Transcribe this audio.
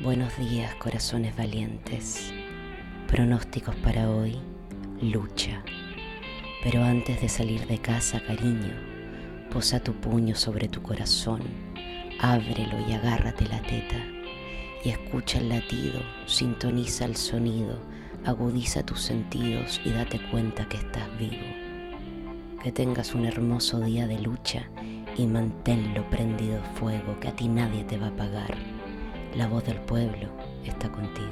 Buenos días, corazones valientes. Pronósticos para hoy, lucha. Pero antes de salir de casa, cariño, posa tu puño sobre tu corazón, ábrelo y agárrate la teta. Y escucha el latido, sintoniza el sonido, agudiza tus sentidos y date cuenta que estás vivo. Que tengas un hermoso día de lucha y manténlo prendido fuego, que a ti nadie te va a pagar. La voz del pueblo está contigo.